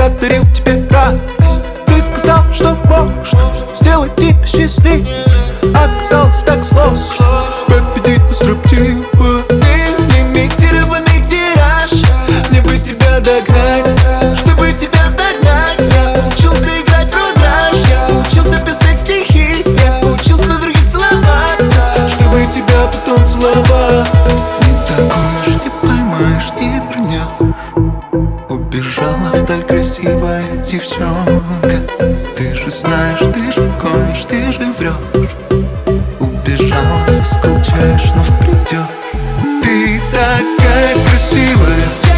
я дарил тебе радость. Ты сказал, что можешь сделать тебя счастливым. А Оказалось так сложно победить деструктивы Ты лимитированный тираж, мне бы тебя догнать Чтобы тебя догнать, я учился играть в рудраж Я учился писать стихи, я учился на других целоваться Чтобы тебя потом целовать. Не такой уж не поймаешь, не столь красивая девчонка. Ты же знаешь, ты же гонишь, ты же врешь Убежала, соскучаешь, но придешь Ты такая красивая.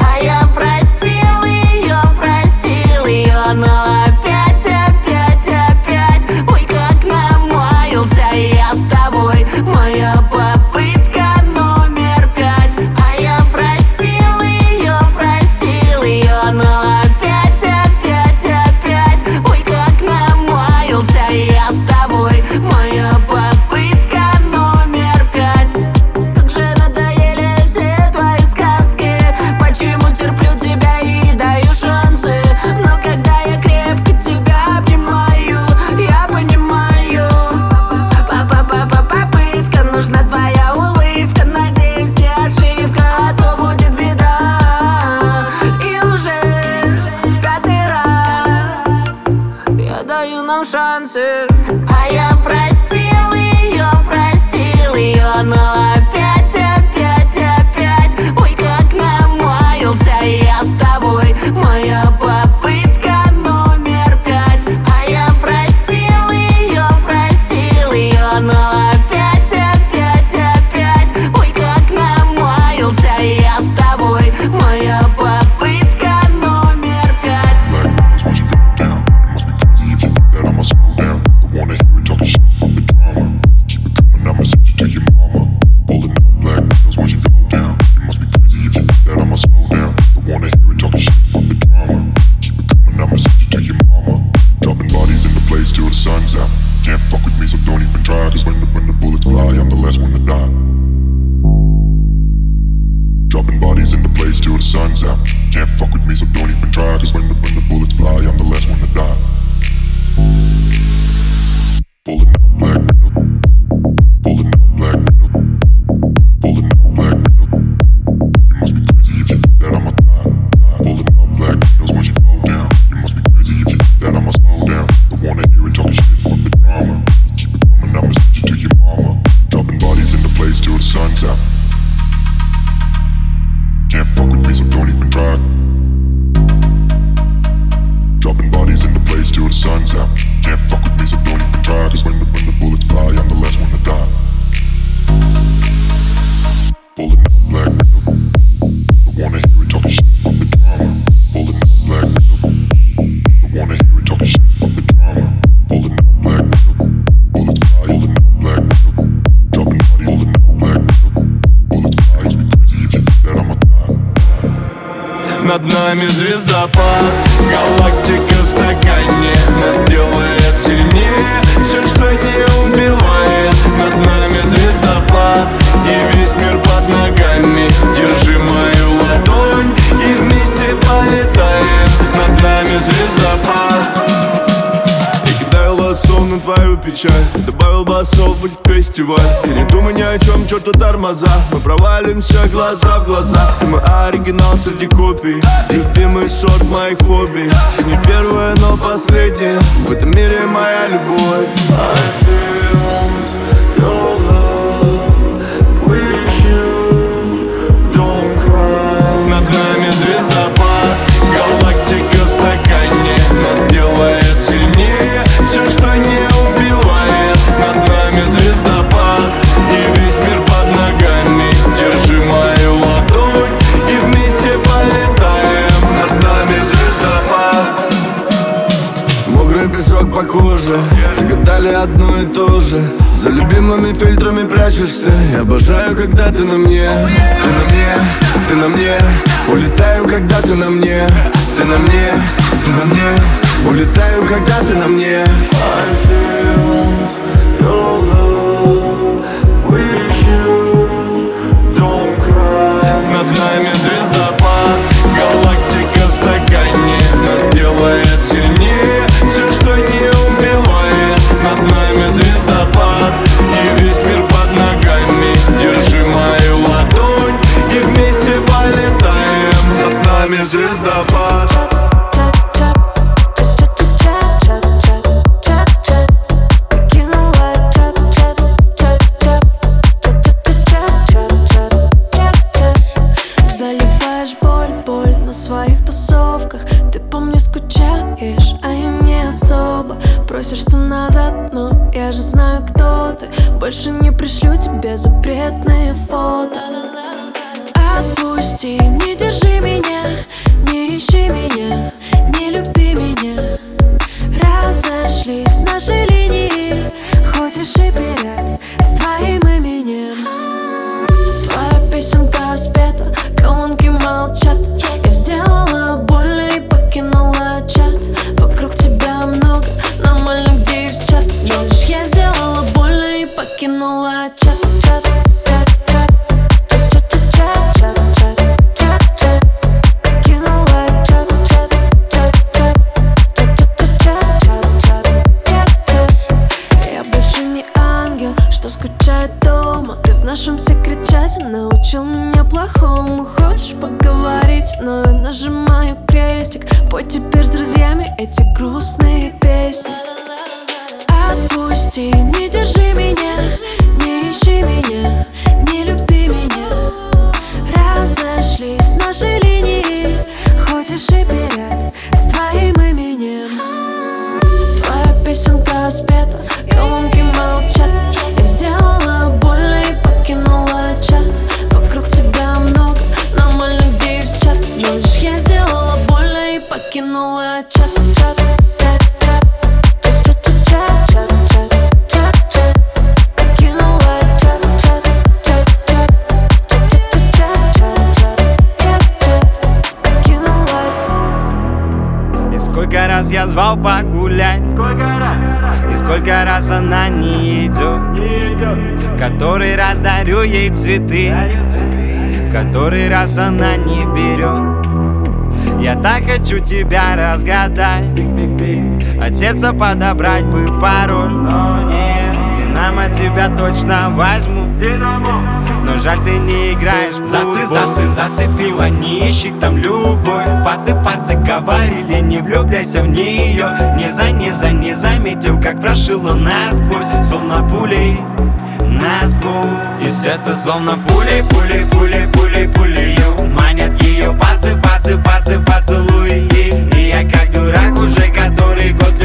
А я прости на твою печаль. Добавил басов, быть фестиваль. И не думай ни о чем, черту тормоза. Мы провалимся глаза в глаза. Ты мой оригинал среди копий. Любимый сорт моих фобий. Ты не первая, но последняя В этом мире моя любовь. I feel прячешься. Я обожаю, когда ты на мне. Ты на мне, ты на мне. Улетаю, когда ты на мне. Ты на мне, ты на мне. Улетаю, когда ты на мне. I feel назад, но я же знаю, кто ты. Больше не пришлю тебе запретные фото. Отпусти, не держи меня, не ищи меня, не люби меня. Разошлись наши линии, хоть и шиперят с твоим именем. Твоя песенка спета, колонки молчат. Вот теперь я звал погулять. Сколько раз? И сколько раз она не идет Не идет В который раз дарю ей цветы. В который раз она не берет я так хочу тебя разгадать. От сердца подобрать бы пароль. Динамо тебя точно возьму Но жаль ты не играешь в Зацы, зацы, зацепила, не ищи там любовь. Пацы, пацы говорили, не влюбляйся в нее Не за, не за, не заметил, как прошила насквозь Словно пулей насквозь. И сердце словно пулей, пулей, пулей, пулей, пулей Манят ее пацы, пацы, пацы, поцелуи. И я как дурак уже который год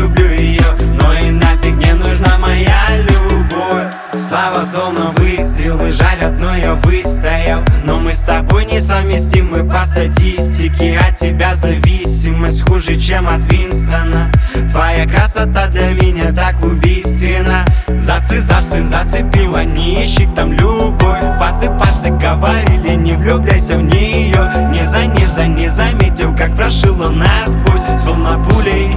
несовместимы по статистике От тебя зависимость хуже, чем от Винстона. Твоя красота для меня так убийственна. Зацы, зацы, зацепила, не там любовь. Пацы, пацы говорили, не влюбляйся в нее. Не за, не за, не заметил, как прошила насквозь Словно пулей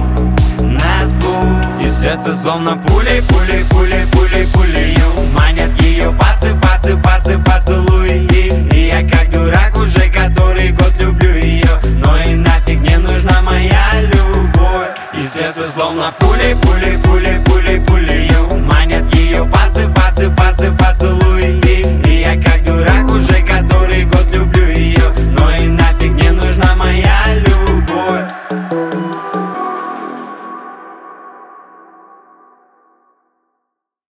насквозь. И сердце словно пулей, пулей, пулей, пулей, пулей. Манят ее пацы, пацы, пацы, поцелуи